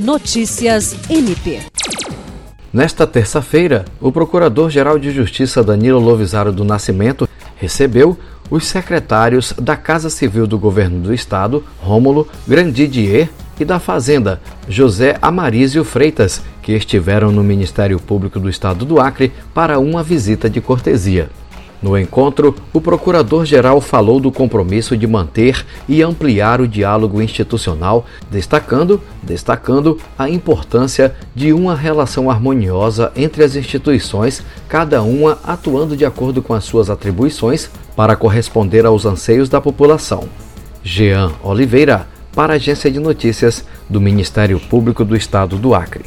Notícias MP. Nesta terça-feira, o Procurador-Geral de Justiça Danilo Lovisaro do Nascimento recebeu os secretários da Casa Civil do Governo do Estado, Rômulo Grandidier, e da Fazenda, José Amarísio Freitas, que estiveram no Ministério Público do Estado do Acre para uma visita de cortesia. No encontro, o procurador-geral falou do compromisso de manter e ampliar o diálogo institucional, destacando, destacando a importância de uma relação harmoniosa entre as instituições, cada uma atuando de acordo com as suas atribuições para corresponder aos anseios da população. Jean Oliveira, para a Agência de Notícias do Ministério Público do Estado do Acre.